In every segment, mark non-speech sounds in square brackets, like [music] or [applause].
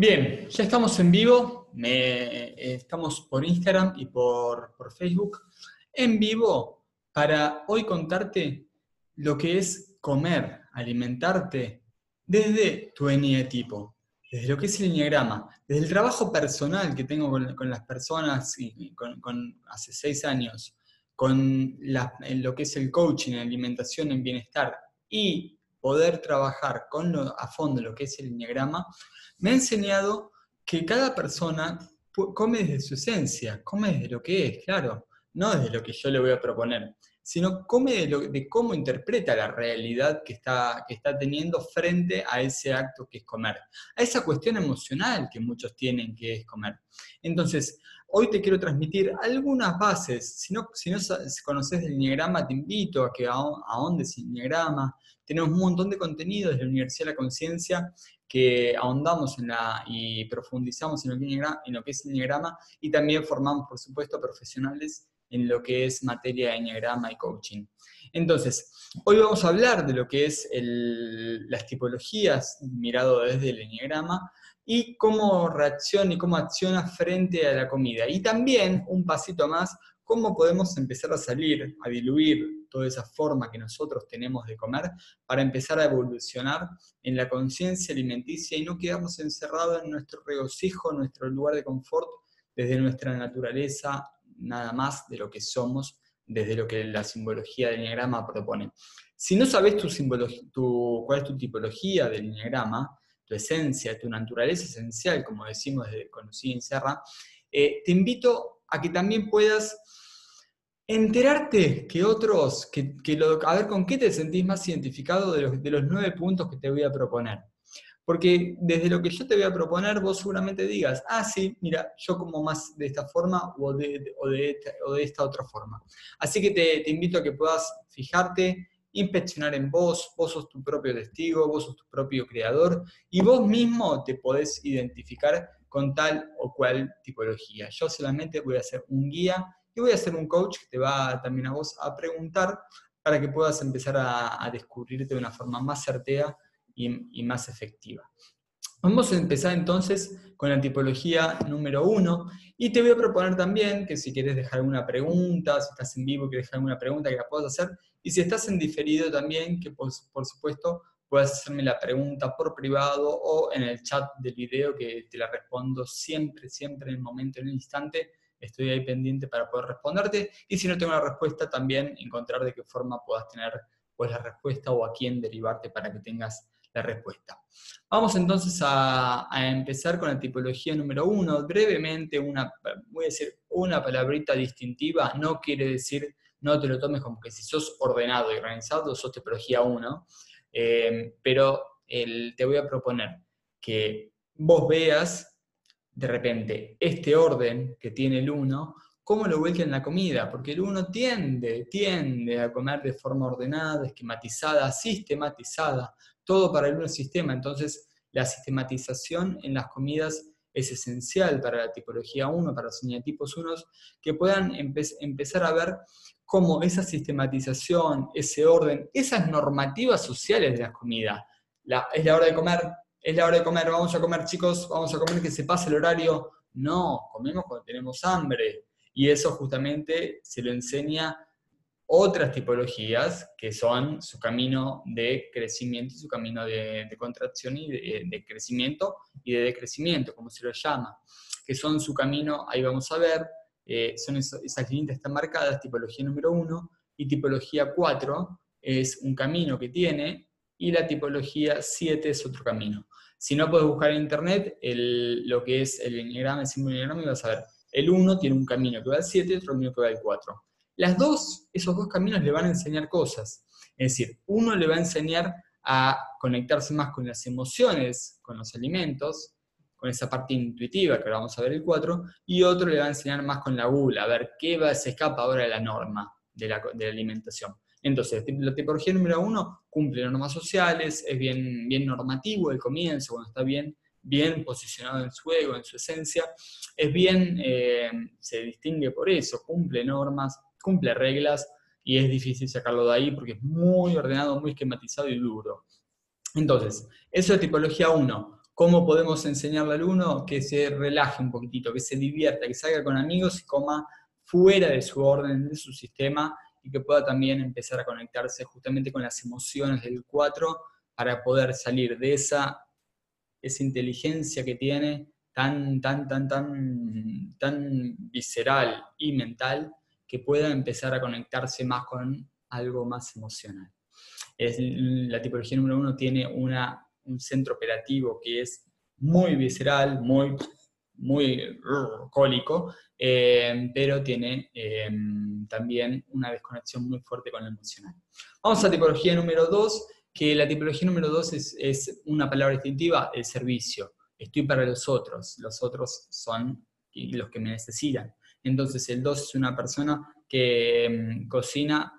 Bien, ya estamos en vivo, eh, estamos por Instagram y por, Facebook, en vivo para hoy contarte lo que es comer, alimentarte desde tu tipo, desde lo que es el enneagrama, desde el trabajo personal que tengo con, las personas y con, hace seis años, con lo que es el coaching, alimentación, en bienestar y poder trabajar con a fondo lo que es el enneagrama, me ha enseñado que cada persona come desde su esencia, come desde lo que es, claro, no desde lo que yo le voy a proponer, sino come de, cómo interpreta la realidad que está, que está teniendo frente a ese acto que es comer, a esa cuestión emocional que muchos tienen que es comer. Entonces, hoy te quiero transmitir algunas bases. Si no, si no conoces el Enneagrama, te invito a que ahondes el Enneagrama. Tenemos un montón de contenidos de la Universidad de la Conciencia que ahondamos en la, y profundizamos en lo, que, en lo que es el Enneagrama y también formamos, por supuesto, profesionales en lo que es materia de Enneagrama y coaching. Entonces, hoy vamos a hablar de lo que es las tipologías mirado desde el Enneagrama y cómo reacciona y cómo acciona frente a la comida. Y también, un pasito más, cómo podemos empezar a salir, a diluir toda esa forma que nosotros tenemos de comer para empezar a evolucionar en la conciencia alimenticia y no quedarnos encerrados en nuestro regocijo, en nuestro lugar de confort, desde nuestra naturaleza, nada más de lo que somos, desde lo que la simbología del enneagrama propone. Si no sabes tu, tu cuál es tu tipología del enneagrama, tu esencia, tu naturaleza esencial, como decimos desde Conocida en Serra, eh, te invito a que también puedas enterarte que otros, que, a ver con qué te sentís más identificado de los, de los nueve puntos que te voy a proponer. Porque desde lo que yo te voy a proponer, vos seguramente digas, ah, sí, mira, yo como más de esta forma o de, o de, esta, otra forma. Así que te, te, invito a que puedas fijarte, inspeccionar en vos, vos sos tu propio testigo, vos sos tu propio creador y vos mismo te podés identificar con tal o cual tipología. Yo solamente voy a ser un guía voy a ser un coach que te va también a vos a preguntar para que puedas empezar a, descubrirte de una forma más certera y, más efectiva. Vamos a empezar entonces con la tipología número uno. Y te voy a proponer también que si quieres dejar alguna pregunta, si estás en vivo y quieres dejar alguna pregunta que la puedas hacer. Y si estás en diferido también que por, por supuesto puedas hacerme la pregunta por privado o en el chat del video que te la respondo siempre, siempre en el momento, en el instante estoy ahí pendiente para poder responderte. Y si no tengo la respuesta, también encontrar de qué forma puedas tener pues, la respuesta o a quién derivarte para que tengas la respuesta. Vamos entonces a, empezar con la tipología número uno. Brevemente, una, voy a decir una palabrita distintiva, no quiere decir, no te lo tomes como que si sos ordenado y organizado, sos tipología 1, eh, pero te voy a proponer que vos veas de repente este orden que tiene el 1, ¿cómo lo vuelca en la comida? Porque el 1 tiende, tiende a comer de forma ordenada, esquematizada, sistematizada, todo para el 1 sistema. Entonces, la sistematización en las comidas es esencial para la tipología 1, para los eneatipos 1, que puedan empezar a ver cómo esa sistematización, ese orden, esas normativas sociales de la comida, la, es la hora de comer, es la hora de comer, vamos a comer chicos, vamos a comer que se pase el horario. No, comemos cuando tenemos hambre. Y eso justamente se lo enseña otras tipologías que son su camino de crecimiento, su camino de, contracción y de, crecimiento y de decrecimiento, como se lo llama, que son su camino, ahí vamos a ver, eh, son esas líneas están marcadas, tipología número uno, y tipología 4 es un camino que tiene, y la tipología 7 es otro camino. Si no puedes buscar en internet lo que es el enneagrama, el símbolo enneagrama, y vas a ver, el 1 tiene un camino que va al 7 y otro camino que va al 4. Las dos, esos dos caminos le van a enseñar cosas. Es decir, uno le va a enseñar a conectarse más con las emociones, con los alimentos, con esa parte intuitiva que ahora vamos a ver el 4, y otro le va a enseñar más con la gula, a ver qué va, se escapa ahora de la norma de la, de la alimentación. Entonces, la tipología número uno cumple normas sociales, es bien, bien normativo el comienzo, cuando está bien, bien posicionado en su ego, en su esencia, es bien, eh, se distingue por eso, cumple normas, cumple reglas y es difícil sacarlo de ahí porque es muy ordenado, muy esquematizado y duro. Entonces, eso es tipología 1. ¿Cómo podemos enseñarle al uno que se relaje un poquitito, que se divierta, que salga con amigos y coma fuera de su orden, de su sistema, y que pueda también empezar a conectarse justamente con las emociones del 4 para poder salir de esa, esa inteligencia que tiene tan, tan, tan, tan, tan visceral y mental, que pueda empezar a conectarse más con algo más emocional. Es, la tipología número uno tiene una un centro operativo que es muy visceral, muy, muy cólico, eh, pero tiene eh, también una desconexión muy fuerte con el emocional. Vamos a tipología número dos, que la tipología número dos es, es una palabra distintiva, el servicio. Estoy para los otros, los otros son los que me necesitan. Entonces el 2 es una persona que mm, cocina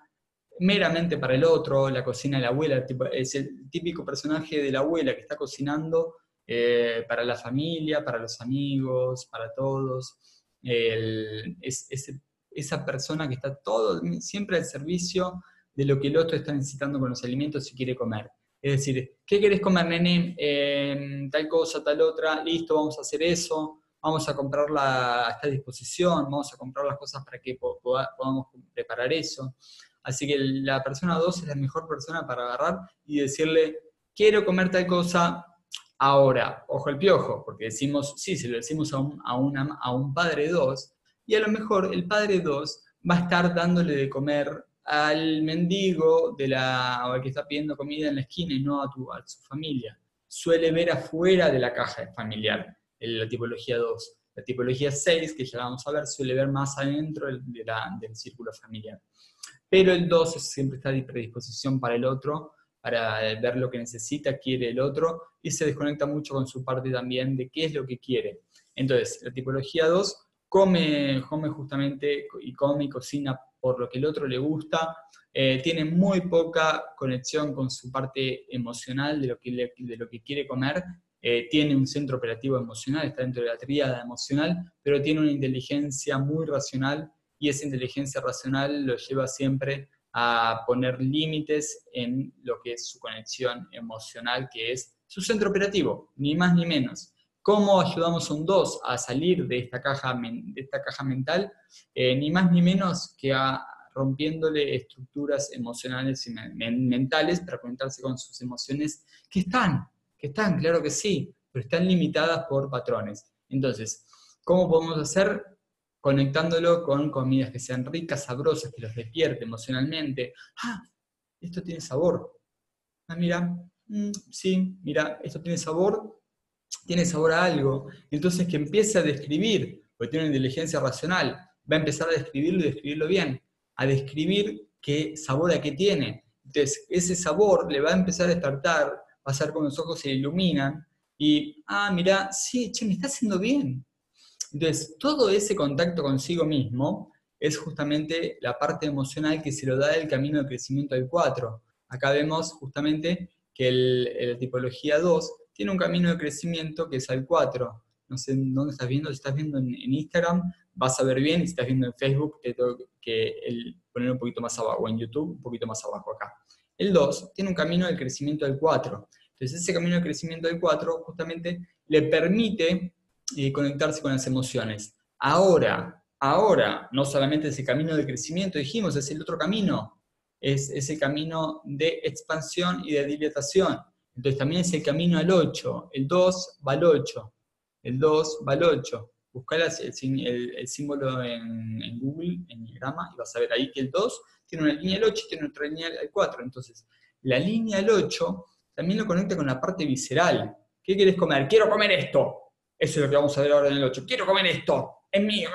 meramente para el otro, la cocina de la abuela, es el típico personaje de la abuela que está cocinando eh, para la familia, para los amigos, para todos. es, esa persona que está todo, siempre al servicio de lo que el otro está necesitando con los alimentos y quiere comer. Es decir, ¿qué querés comer, nene? Eh, tal cosa, tal otra, listo, vamos a hacer eso, vamos a comprarla a esta disposición, vamos a comprar las cosas para que podamos preparar eso. Así que la persona 2 es la mejor persona para agarrar y decirle, quiero comer tal cosa ahora. Ojo el piojo, porque decimos, sí, si lo decimos a un, a a un padre 2, y a lo mejor el padre 2 va a estar dándole de comer al mendigo de la, o al que está pidiendo comida en la esquina y no a, tu, a su familia. Suele ver afuera de la caja familiar, la tipología 2. La tipología 6, que ya vamos a ver, suele ver más adentro de del círculo familiar pero el 2 siempre está a predisposición para el otro, para ver lo que necesita, quiere el otro, y se desconecta mucho con su parte también de qué es lo que quiere. Entonces, la tipología 2 come, come justamente y come y cocina por lo que el otro le gusta, eh, tiene muy poca conexión con su parte emocional de lo que, de lo que quiere comer, eh, tiene un centro operativo emocional, está dentro de la tríada emocional, pero tiene una inteligencia muy racional y esa inteligencia racional lo lleva siempre a poner límites en lo que es su conexión emocional, que es su centro operativo, ni más ni menos. ¿Cómo ayudamos a un 2 a salir de esta caja, de esta caja mental? Eh, ni más ni menos que a rompiéndole estructuras emocionales y mentales para conectarse con sus emociones que están, que están, claro que sí, pero están limitadas por patrones. Entonces, ¿cómo podemos hacer? Conectándolo con comidas que sean ricas, sabrosas, que los despierte emocionalmente. Ah, esto tiene sabor. Ah, mira, mm, sí, mira, esto tiene sabor, tiene sabor a algo. Entonces que empiece a describir, porque tiene una inteligencia racional, va a empezar a describirlo y describirlo bien, a describir qué sabor a qué tiene. Entonces, ese sabor le va a empezar a despertar, ser como los ojos se iluminan, y, ah, mira, sí, che, me está haciendo bien, entonces, todo ese contacto consigo mismo es justamente la parte emocional que se lo da el camino de crecimiento del 4. Acá vemos justamente que la tipología 2 tiene un camino de crecimiento que es al 4. No sé dónde estás viendo, si estás viendo en, Instagram, vas a ver bien, si estás viendo en Facebook, te tengo que poner un poquito más abajo, o en YouTube, un poquito más abajo acá. El 2 tiene un camino de crecimiento del 4. Entonces ese camino de crecimiento del 4 justamente le permite y conectarse con las emociones. Ahora, ahora, no solamente ese camino de crecimiento, dijimos, es el otro camino, es ese camino de expansión y de dilatación. Entonces también es el camino al 8, el 2 va al 8, el 2 va al 8. Busca el, símbolo en, Google, en grama, y vas a ver ahí que el 2 tiene una línea al 8 y tiene otra línea al 4. Entonces, la línea al 8 también lo conecta con la parte visceral. ¿Qué quieres comer? Quiero comer esto. Eso es lo que vamos a ver ahora en el 8. Quiero comer esto, es mío.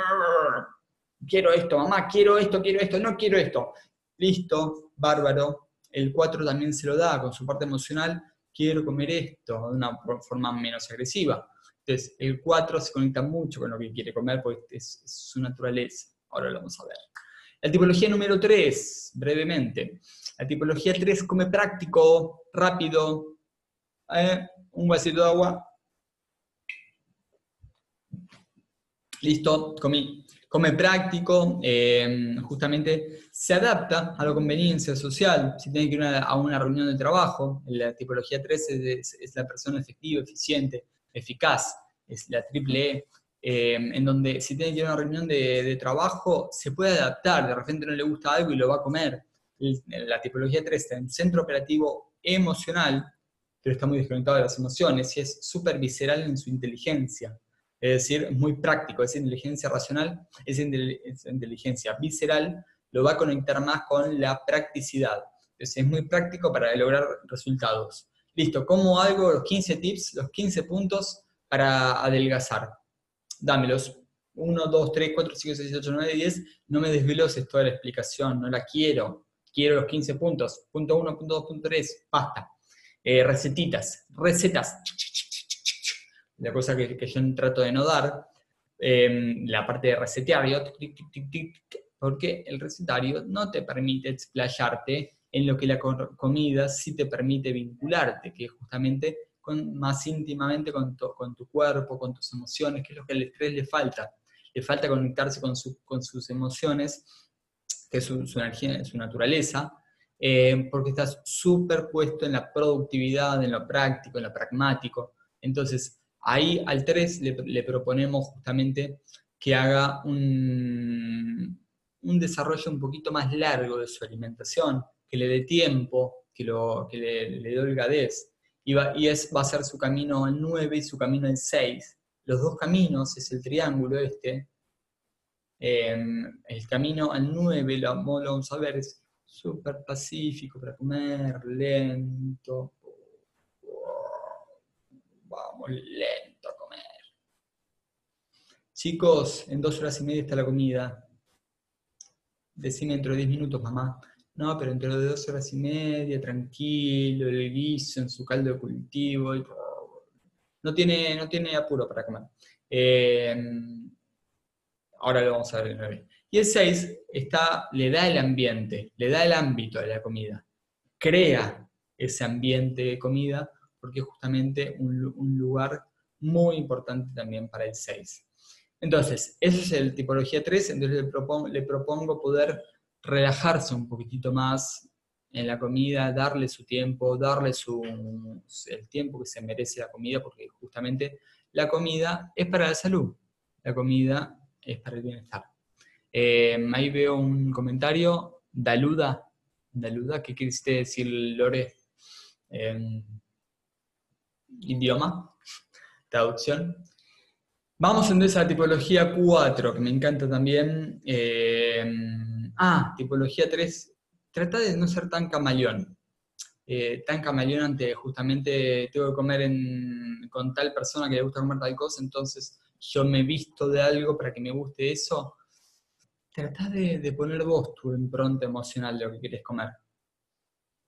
Quiero esto, mamá, quiero esto, quiero esto, no quiero esto. Listo, bárbaro. El 4 también se lo da con su parte emocional. Quiero comer esto de una forma menos agresiva. Entonces, el 4 se conecta mucho con lo que quiere comer porque es, su naturaleza. Ahora lo vamos a ver. La tipología número 3, brevemente. La tipología 3 come práctico, rápido. Eh, un vasito de agua, listo, comí. Come práctico, eh, justamente se adapta a la conveniencia social. Si tiene que ir a una reunión de trabajo, la tipología 3 es, la persona efectiva, eficiente, eficaz, es la triple E, eh, en donde si tiene que ir a una reunión de, trabajo, se puede adaptar, de repente no le gusta algo y lo va a comer. La tipología 3 está en centro operativo emocional, pero está muy desconectado de las emociones y es súper visceral en su inteligencia. Es decir, muy práctico, esa inteligencia racional, esa inteligencia visceral, lo va a conectar más con la practicidad. Entonces es muy práctico para lograr resultados. Listo, ¿cómo hago los 15 tips, los 15 puntos para adelgazar? Dámelos. 1, 2, 3, 4, 5, 6, 8, 9, 10. No me desgloses toda la explicación, no la quiero. Quiero los 15 puntos. Punto 1, punto 2, punto 3, basta. Eh, recetitas, recetas. La cosa que, que, yo trato de no dar, eh, la parte de recetario, porque el recetario no te permite explayarte en lo que la comida sí te permite vincularte, que es justamente con, más íntimamente con tu, cuerpo, con tus emociones, que es lo que al estrés le falta. Le falta conectarse con, sus emociones, que es su, energía, su naturaleza, eh, porque estás súper puesto en la productividad, en lo práctico, en lo pragmático. Entonces, ahí al 3 le, proponemos justamente que haga un, un desarrollo un poquito más largo de su alimentación, que le dé tiempo, que, lo, que le, dé holgadez. Y, va, y es, va a ser su camino al 9 y su camino al 6. Los dos caminos es el triángulo este. Em, el camino al 9, lo, lo vamos a ver, es súper pacífico para comer, lento. Vamos lento a comer. Chicos, en dos horas y media está la comida. Decime dentro de 10 minutos, mamá. No, pero dentro de dos horas y media, tranquilo, el guiso en su caldo de cultivo. no, tiene, no tiene apuro para comer. Em, ahora lo vamos a ver en 9. Y el 6 está, le da el ambiente, le da el ámbito a la comida. Crea ese ambiente de comida porque es justamente un, lugar muy importante también para el 6. Entonces, eso es el tipología 3, entonces le propongo, poder relajarse un poquitito más en la comida, darle su tiempo, darle su, el tiempo que se merece la comida, porque justamente la comida es para la salud, la comida es para el bienestar. Eh, ahí veo un comentario, Daluda, Daluda, ¿qué quiere decir Lore? Eh, idioma, traducción. Vamos entonces a la tipología 4, que me encanta también. Eh, ah, tipología 3. Trata de no ser tan camaleón. Eh, tan camaleón ante justamente tengo que comer con tal persona que le gusta comer tal cosa, entonces yo me visto de algo para que me guste eso. Trata de, poner vos tu impronta emocional de lo que quieres comer.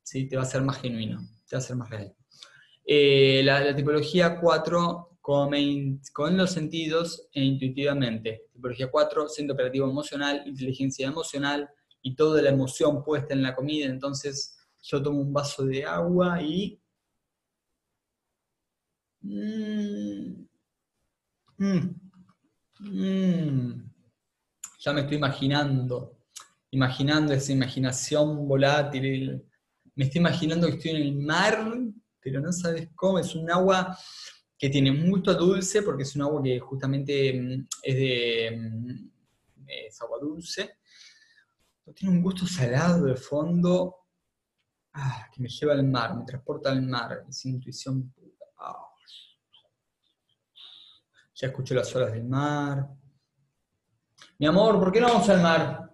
¿Sí? Te va a ser más genuino, te va a ser más real. Eh, la, tipología 4 con los sentidos e intuitivamente. Tipología 4, centro operativo emocional, inteligencia emocional y toda la emoción puesta en la comida. Entonces yo tomo un vaso de agua y... Mm, mm, mm, ya me estoy imaginando, imaginando esa imaginación volátil. Me estoy imaginando que estoy en el mar, pero no sabes cómo, es un agua que tiene un gusto dulce, porque es un agua que justamente mm, es de mm, es agua dulce. Tiene un gusto salado de fondo, ah, que me lleva al mar, me transporta al mar, es intuición pura. Ah. Ya escucho las olas del mar. Mi amor, ¿por qué no vamos al mar?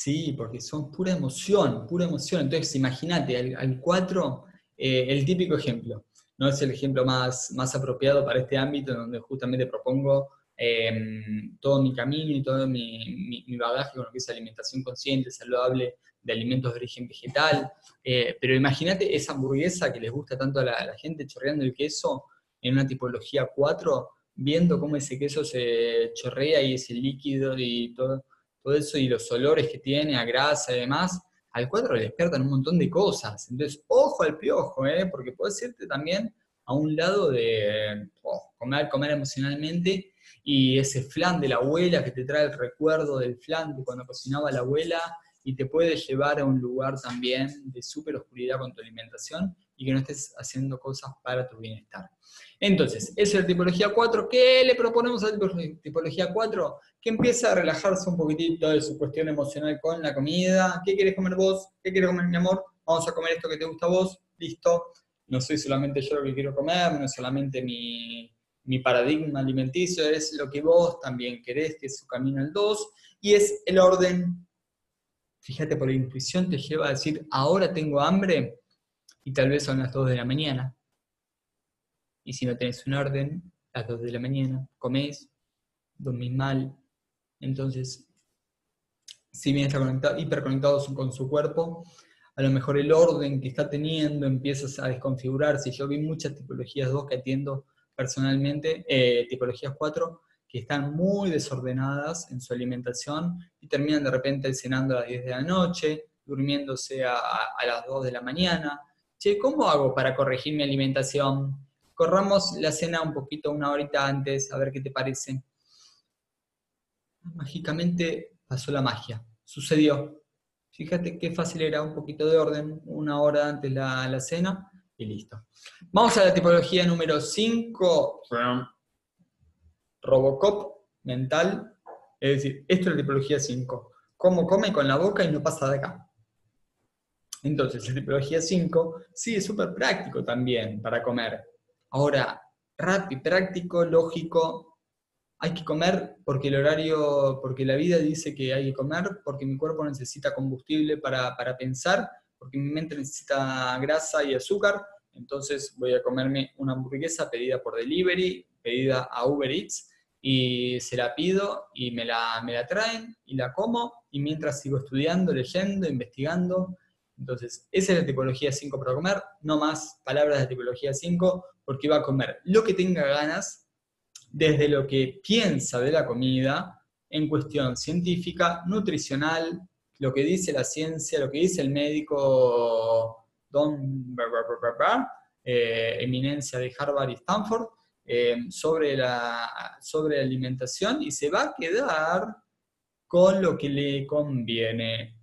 Sí, porque son pura emoción, pura emoción. Entonces, imagínate, al 4, eh, el típico ejemplo no es el ejemplo más, más apropiado para este ámbito, donde justamente propongo em, todo mi camino y todo mi, mi, bagaje con lo que es alimentación consciente, saludable, de alimentos de origen vegetal. Eh, pero imagínate esa hamburguesa que les gusta tanto a la, gente chorreando el queso en una tipología 4, viendo cómo ese queso se chorrea y ese líquido y todo, eso y los olores que tiene a grasa y demás, al 4 le despiertan un montón de cosas. Entonces, ojo al piojo, ¿eh? porque puedes irte también a un lado de oh, comer, comer emocionalmente y ese flan de la abuela que te trae el recuerdo del flan de cuando cocinaba la abuela y te puede llevar a un lugar también de súper oscuridad con tu alimentación, y que no estés haciendo cosas para tu bienestar. Entonces, esa es la tipología 4. ¿Qué le proponemos a la tipología 4? Que empiece a relajarse un poquitito de su cuestión emocional con la comida. ¿Qué quieres comer vos? ¿Qué quieres comer mi amor? Vamos a comer esto que te gusta a vos. Listo. No soy solamente yo lo que quiero comer, no es solamente mi, mi paradigma alimenticio, es lo que vos también querés, que es su camino al 2. Y es el orden. Fíjate, por la intuición te lleva a decir, ahora tengo hambre y tal vez son las 2 de la mañana y si no tenés un orden, las 2 de la mañana, comés, dormís mal. Entonces, si bien está conectado, hiperconectado con su cuerpo, a lo mejor el orden que está teniendo empieza a desconfigurarse. Yo vi muchas tipologías 2 que atiendo personalmente, eh, tipologías 4, que están muy desordenadas en su alimentación y terminan de repente cenando a las 10 de la noche, durmiéndose a, a las 2 de la mañana. Che, ¿cómo hago para corregir mi alimentación? corramos la cena un poquito, una horita antes, a ver qué te parece. Mágicamente pasó la magia, sucedió. Fíjate qué fácil era un poquito de orden, una hora antes la, la cena y listo. Vamos a la tipología número 5, Robocop mental. Es decir, esto es la tipología 5. Cómo come con la boca y no pasa de acá. Entonces, la tipología 5 sí es súper práctico también para comer. Ahora, rápido, práctico, lógico, hay que comer porque el horario, porque la vida dice que hay que comer, porque mi cuerpo necesita combustible para, pensar, porque mi mente necesita grasa y azúcar, entonces voy a comerme una hamburguesa pedida por delivery, pedida a Uber Eats, y se la pido y me la, me la traen y la como, y mientras sigo estudiando, leyendo, investigando, entonces, esa es la tipología 5 para comer, no más palabras de tipología 5, porque va a comer lo que tenga ganas, desde lo que piensa de la comida, en cuestión científica, nutricional, lo que dice la ciencia, lo que dice el médico Don eh, eminencia de Harvard y Stanford, eh, sobre, la, sobre la alimentación y se va a quedar con lo que le conviene.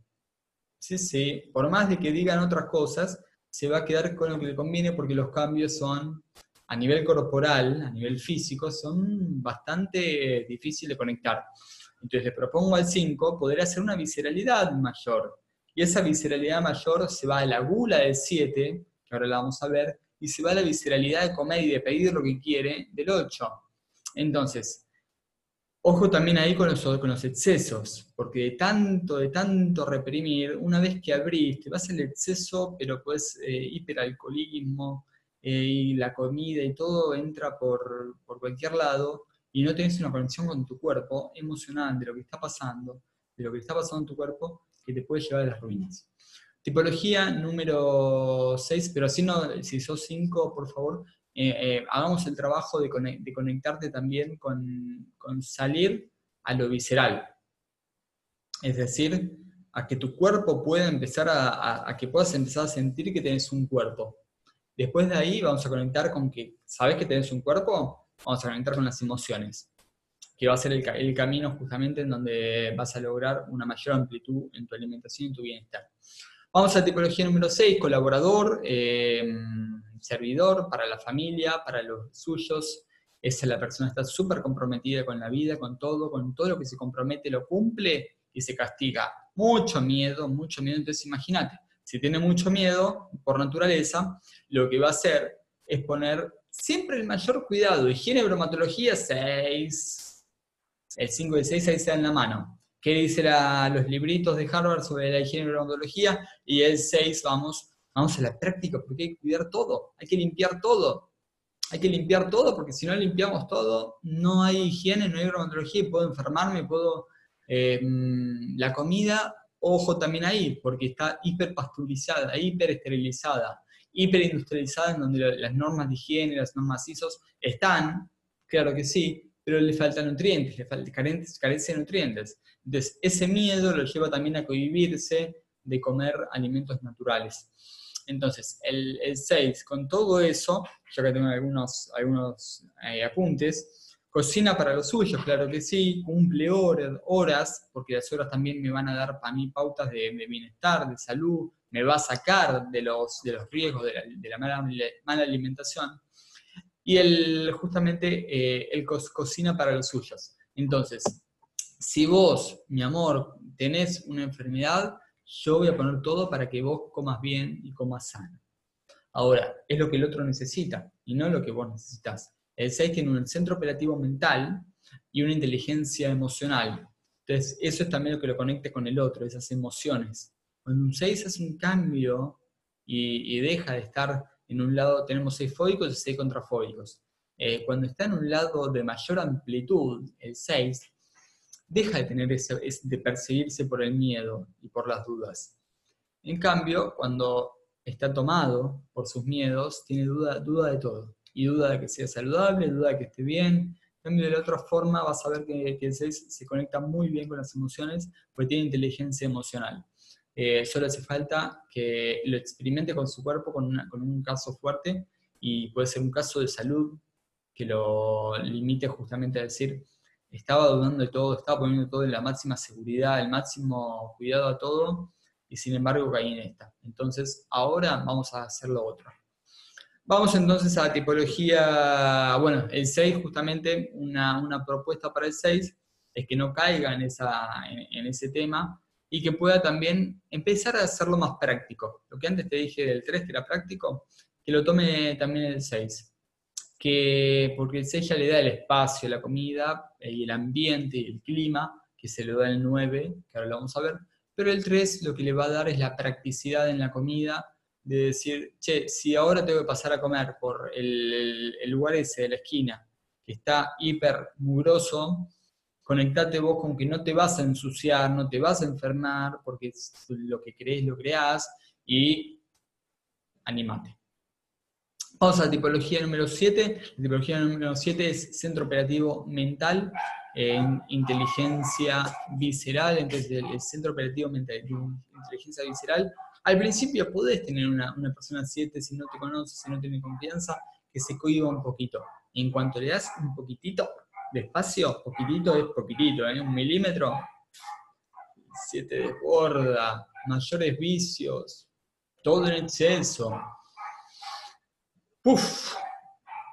Sí, sí, por más de que digan otras cosas, se va a quedar con lo que le conviene porque los cambios son, a nivel corporal, a nivel físico, son bastante difíciles de conectar. Entonces le propongo al 5 poder hacer una visceralidad mayor. Y esa visceralidad mayor se va a la gula del 7, que ahora la vamos a ver, y se va a la visceralidad de comer y de pedir lo que quiere del 8. Entonces, Ojo también ahí con los, excesos, porque de tanto, de tanto reprimir, una vez que abrís, te vas al exceso, pero pues hiperalcoholismo eh, y la comida y todo entra por, cualquier lado y no tienes una conexión con tu cuerpo emocional de lo que está pasando, de lo que está pasando en tu cuerpo, que te puede llevar a las ruinas. Tipología número 6, pero si, no, si sos 5, por favor, eh, eh, hagamos el trabajo de, conectarte también con, salir a lo visceral. Es decir, a que tu cuerpo pueda empezar a, que puedas empezar a sentir que tienes un cuerpo. Después de ahí vamos a conectar con que, ¿sabes que tienes un cuerpo? Vamos a conectar con las emociones, que va a ser el, camino justamente en donde vas a lograr una mayor amplitud en tu alimentación y tu bienestar. Vamos a la tipología número 6, colaborador. Eh, servidor, para la familia, para los suyos. Esa la persona está súper comprometida con la vida, con todo, con todo lo que se compromete lo cumple y se castiga. Mucho miedo, mucho miedo. Entonces imagínate, si tiene mucho miedo por naturaleza, lo que va a hacer es poner siempre el mayor cuidado. Higiene, bromatología, 6. El 5 y el 6 ahí se en la mano. ¿Qué dice los libritos de Harvard sobre la higiene y bromatología? Y el 6, vamos, Vamos a la práctica porque hay que cuidar todo, hay que limpiar todo. Hay que limpiar todo porque si no limpiamos todo, no hay higiene, no hay bromatología y puedo enfermarme, puedo... Eh, la comida, ojo también ahí, porque está hiperpasteurizada, hiperesterilizada, hiperindustrializada, en donde las normas de higiene, las normas ISOs están, claro que sí, pero le faltan nutrientes, le falta, carece de nutrientes. Entonces, ese miedo lo lleva también a cohibirse de comer alimentos naturales. Entonces, el, 6, con todo eso, yo que tengo algunos, algunos eh, apuntes, cocina para los suyos, claro que sí, cumple horas, horas, porque las horas también me van a dar para mí pautas de, bienestar, de salud, me va a sacar de los, de los riesgos de la, mala, mala, alimentación. Y él justamente, eh, él cocina para los suyos. Entonces, si vos, mi amor, tenés una enfermedad, yo voy a poner todo para que vos comas bien y comas sano. Ahora, es lo que el otro necesita y no lo que vos necesitas. El 6 tiene un centro operativo mental y una inteligencia emocional. Entonces, eso es también lo que lo conecta con el otro, esas emociones. Cuando un 6 hace un cambio y, deja de estar en un lado, tenemos 6 fóbicos y 6 contrafóbicos. Eh, cuando está en un lado de mayor amplitud, el 6, deja de tener ese, de perseguirse por el miedo y por las dudas. En cambio, cuando está tomado por sus miedos, tiene duda, duda de todo. Y duda de que sea saludable, duda de que esté bien. En cambio, de la otra forma, vas a ver que, el 6 se conecta muy bien con las emociones, porque tiene inteligencia emocional. Eh, solo hace falta que lo experimente con su cuerpo con, con un caso fuerte y puede ser un caso de salud que lo limite justamente a decir, estaba dudando de todo, estaba poniendo todo en la máxima seguridad, el máximo cuidado a todo, y sin embargo caí en esta. Entonces, ahora vamos a hacer lo otro. Vamos entonces a tipología, bueno, el 6 justamente, una, propuesta para el 6 es que no caiga en, esa, en, ese tema y que pueda también empezar a hacerlo más práctico. Lo que antes te dije del 3 que era práctico, que lo tome también el 6 que porque el 6 ya le da el espacio, la comida, eh, y el ambiente, y el clima, que se le da el 9, que ahora lo vamos a ver, pero el 3 lo que le va a dar es la practicidad en la comida, de decir, che, si ahora tengo que pasar a comer por el, lugar ese de la esquina, que está hiper mugroso, conectate vos con que no te vas a ensuciar, no te vas a enfermar, porque lo que crees lo creás, y animate. Vamos a la tipología número 7. La tipología número 7 es centro operativo mental, en inteligencia visceral. Entonces, el, centro operativo mental, inteligencia visceral. Al principio podés tener una, persona 7 si no te conoce, si no tiene confianza, que se cohiba un poquito. En cuanto le das un poquitito de espacio, poquitito es poquitito, ¿eh? un milímetro, 7 desborda, mayores vicios, todo en exceso, Uf,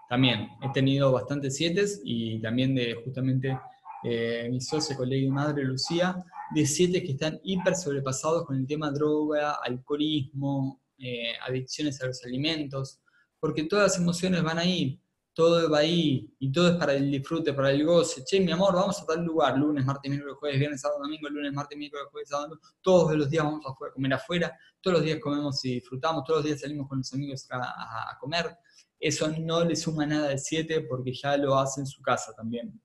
también he tenido bastantes siete y también de justamente eh, mi socia, colega y madre Lucía, de siete que están hiper sobrepasados con el tema droga, alcoholismo, eh, adicciones a los alimentos, porque todas las emociones van ahí, todo va ahí, y todo es para el disfrute, para el goce. Che, mi amor, vamos a tal lugar, lunes, martes, miércoles, jueves, viernes, sábado, domingo, lunes, martes, miércoles, jueves, sábado, todos los días vamos a comer afuera, todos los días comemos y disfrutamos, todos los días salimos con los amigos a, comer. Eso no le suma nada de 7 porque ya lo hace en su casa también.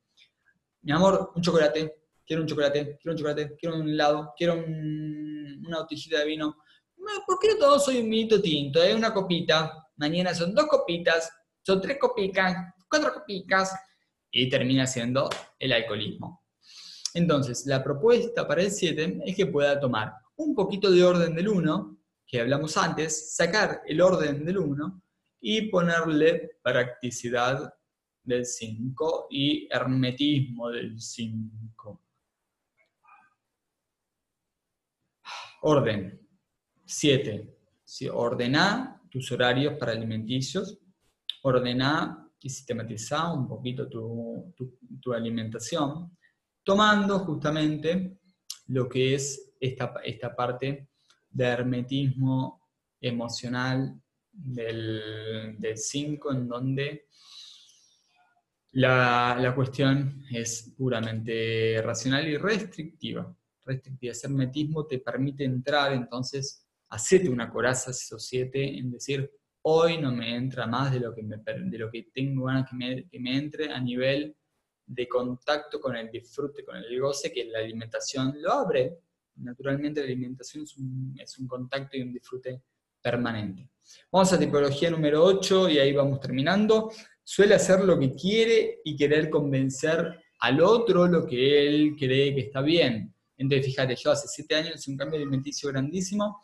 Mi amor, un chocolate, quiero un chocolate, quiero un chocolate, quiero un helado, quiero una botellita de vino. ¿Por qué no todo soy un minito tinto? Eh? Una copita. Mañana son dos copitas, son tres copicas, cuatro copicas, y termina siendo el alcoholismo. Entonces, la propuesta para el 7 es que pueda tomar un poquito de orden del 1, que hablamos antes, sacar el orden del 1 y ponerle practicidad del 5 y hermetismo del 5. Orden. 7. Si ordena tus horarios para alimenticios, ordenar y sistematizar un poquito tu, alimentación, tomando justamente lo que es esta, esta parte de hermetismo emocional del 5, en donde la, la, cuestión es puramente racional y restrictiva. Restrictiva. Ese hermetismo te permite entrar, entonces, hacete una coraza, siete, en decir, hoy no me entra más de lo que, de lo que tengo ganas que me, que me entre a nivel de contacto con el disfrute, con el goce, que la alimentación lo abre. Naturalmente la alimentación es un, es un contacto y un disfrute permanente. Vamos a tipología número 8 y ahí vamos terminando. Suele hacer lo que quiere y querer convencer al otro lo que él cree que está bien. Entonces, fíjate, yo hace 7 años hice un cambio alimenticio grandísimo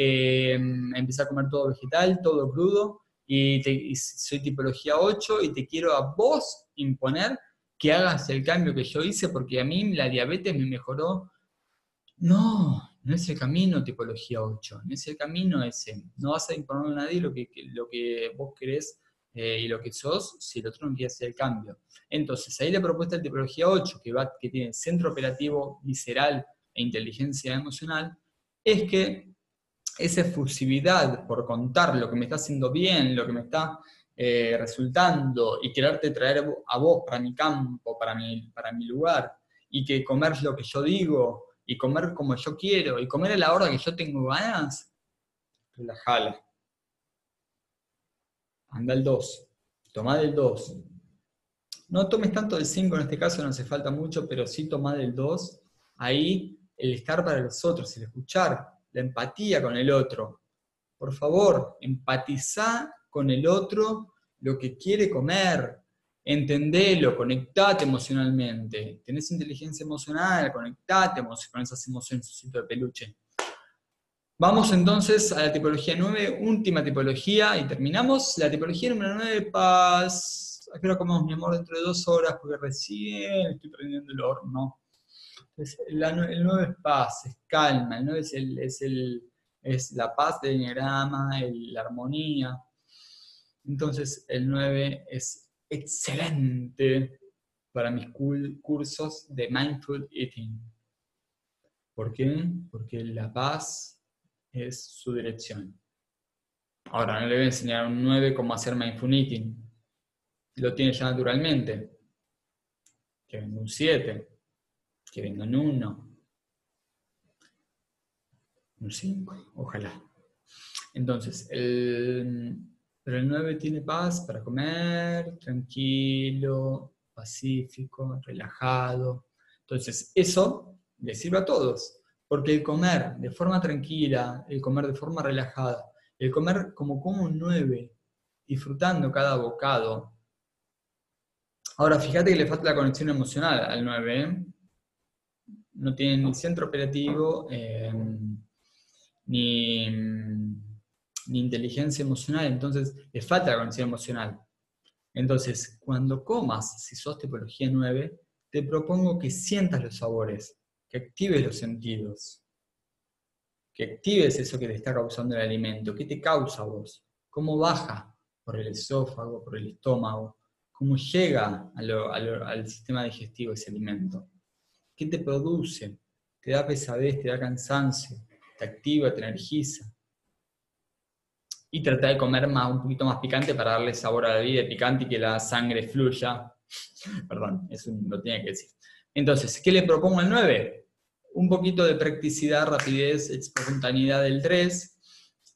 eh, empecé a comer todo vegetal, todo crudo, y, soy tipología 8 y te quiero a vos imponer que hagas el cambio que yo hice porque a mí la diabetes me mejoró. No, no es el camino tipología 8, no es el camino ese. No vas a imponer a nadie lo que, lo que vos querés eh, y lo que sos si el otro no quiere hacer el cambio. Entonces, ahí la propuesta de tipología 8, que, va, que tiene centro operativo visceral e inteligencia emocional, es que esa efusividad por contar lo que me está haciendo bien, lo que me está eh, resultando y quererte traer a vos para mi campo, para mi, para mi lugar, y que comer lo que yo digo, y comer como yo quiero, y comer a la hora que yo tengo ganas, relajala. Anda el 2, toma del 2. No tomes tanto del 5 en este caso, no hace falta mucho, pero sí toma del 2. Ahí el estar para los otros, el escuchar, la empatía con el otro. Por favor, empatiza con el otro lo que quiere comer. Entendelo, conectate emocionalmente. Tenés inteligencia emocional, conectate con esas emociones, de peluche. Vamos entonces a la tipología 9, última tipología, y terminamos. La tipología número 9, paz. Espero comamos mi amor dentro de dos horas, porque recién estoy prendiendo el horno. El 9 es paz, es calma, el 9 es, el, es, la paz del diagrama, la armonía. Entonces, el 9 es excelente para mis cursos de Mindful Eating. ¿Por qué? Porque la paz es su dirección. Ahora, no le voy a enseñar un 9 cómo hacer mindful eating. Lo tiene ya naturalmente. Que venga un 7, que venga un 1, un 5, ojalá. Entonces, el, pero el 9 tiene paz para comer, tranquilo, pacífico, relajado. Entonces, eso le sirve a todos. Porque el comer de forma tranquila, el comer de forma relajada, el comer como como un 9, disfrutando cada bocado. Ahora, fíjate que le falta la conexión emocional al 9. ¿eh? No tiene ni centro operativo, eh, ni, ni inteligencia emocional, entonces le falta la conexión emocional. Entonces, cuando comas, si sos tipología 9, te propongo que sientas los sabores que actives los sentidos, que actives eso que te está causando el alimento, qué te causa a vos, cómo baja por el esófago, por el estómago, cómo llega al sistema digestivo ese alimento, qué te produce, te da pesadez, te da cansancio, te activa, te energiza. Y trata de comer más, un poquito más picante para darle sabor a la vida, picante y que la sangre fluya. [laughs] Perdón, eso lo tiene que decir. Entonces, ¿qué le propongo al 9? Un poquito de practicidad, rapidez, espontaneidad del 3.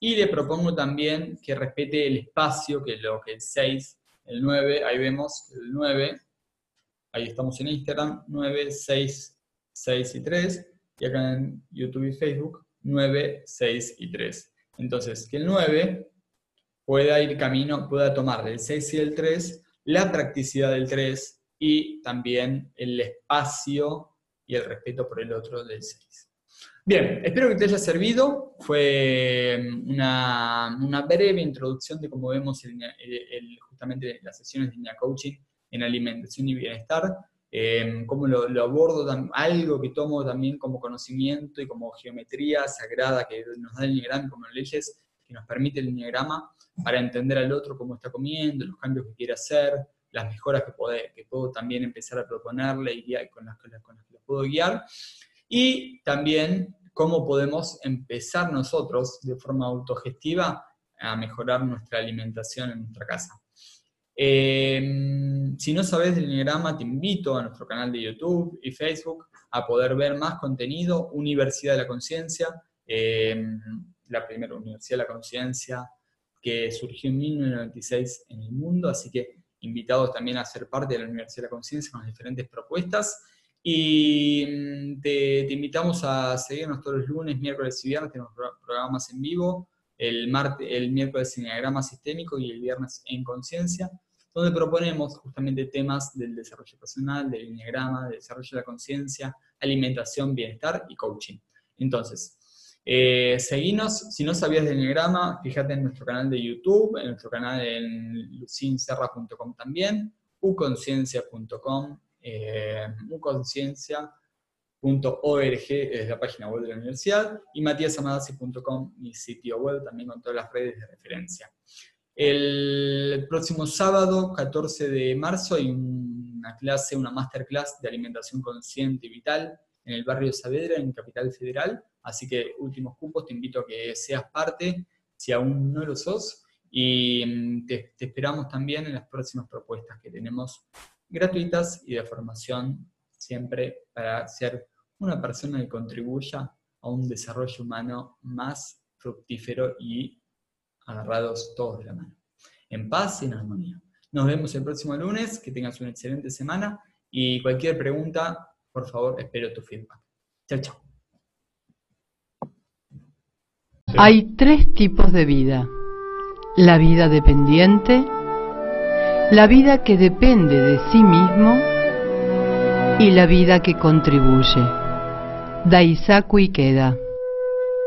Y le propongo también que respete el espacio, que es lo que el 6, el 9, ahí vemos el 9, ahí estamos en Instagram, 9, 6, 6 y 3. Y acá en YouTube y Facebook, 9, 6 y 3. Entonces, que el 9 pueda ir camino, pueda tomar del 6 y el 3 la practicidad del 3 y también el espacio y el respeto por el otro del 6. Bien, espero que te haya servido. Fue mm, una, breve introducción de cómo vemos justamente las sesiones de línea coaching en alimentación y bienestar. Eh, cómo lo, abordo, algo que tomo también como conocimiento y como geometría sagrada que nos da el Enneagrama como leyes que nos permite el Enneagrama para entender al otro cómo está comiendo, los cambios que quiere hacer, las mejoras que, que puedo también empezar a proponerle y con las, con las que los puedo guiar. Y también cómo podemos empezar nosotros de forma autogestiva a mejorar nuestra alimentación en nuestra casa. Em, si no sabes del Enneagrama, te invito a nuestro canal de YouTube y Facebook a poder ver más contenido. Universidad de la Conciencia, em, la primera Universidad de la Conciencia que surgió en 1996 en el mundo, así que invitados también a ser parte de la Universidad de la Conciencia con las diferentes propuestas. Y mm, te, invitamos a seguirnos todos los lunes, miércoles y viernes, tenemos programas en vivo, el, martes, el miércoles en diagrama sistémico y el viernes en conciencia, donde proponemos justamente temas del desarrollo personal, del diagrama, del desarrollo de la conciencia, alimentación, bienestar y coaching. Entonces, eh, seguinos, si no sabías del Enneagrama, fíjate en nuestro canal de YouTube, en nuestro canal en lucinserra.com también, uconciencia.com, eh, uconciencia, es la página web de la universidad, y matiasamadasi.com, mi sitio web, también con todas las redes de referencia. El próximo sábado, 14 de marzo, hay una clase, una masterclass de alimentación consciente y vital en el barrio Saavedra, en Capital Federal. Así que últimos cupos, te invito a que seas parte, si aún no lo sos, y mm, te, te esperamos también en las próximas propuestas que tenemos gratuitas y de formación, siempre para ser una persona que contribuya a un desarrollo humano más fructífero y agarrados todos de la mano, en paz y en armonía. Nos vemos el próximo lunes, que tengas una excelente semana y cualquier pregunta, por favor, espero tu feedback. Chao, chao. Hay tres tipos de vida. La vida dependiente, la vida que depende de sí mismo y la vida que contribuye. Daisaku Ikeda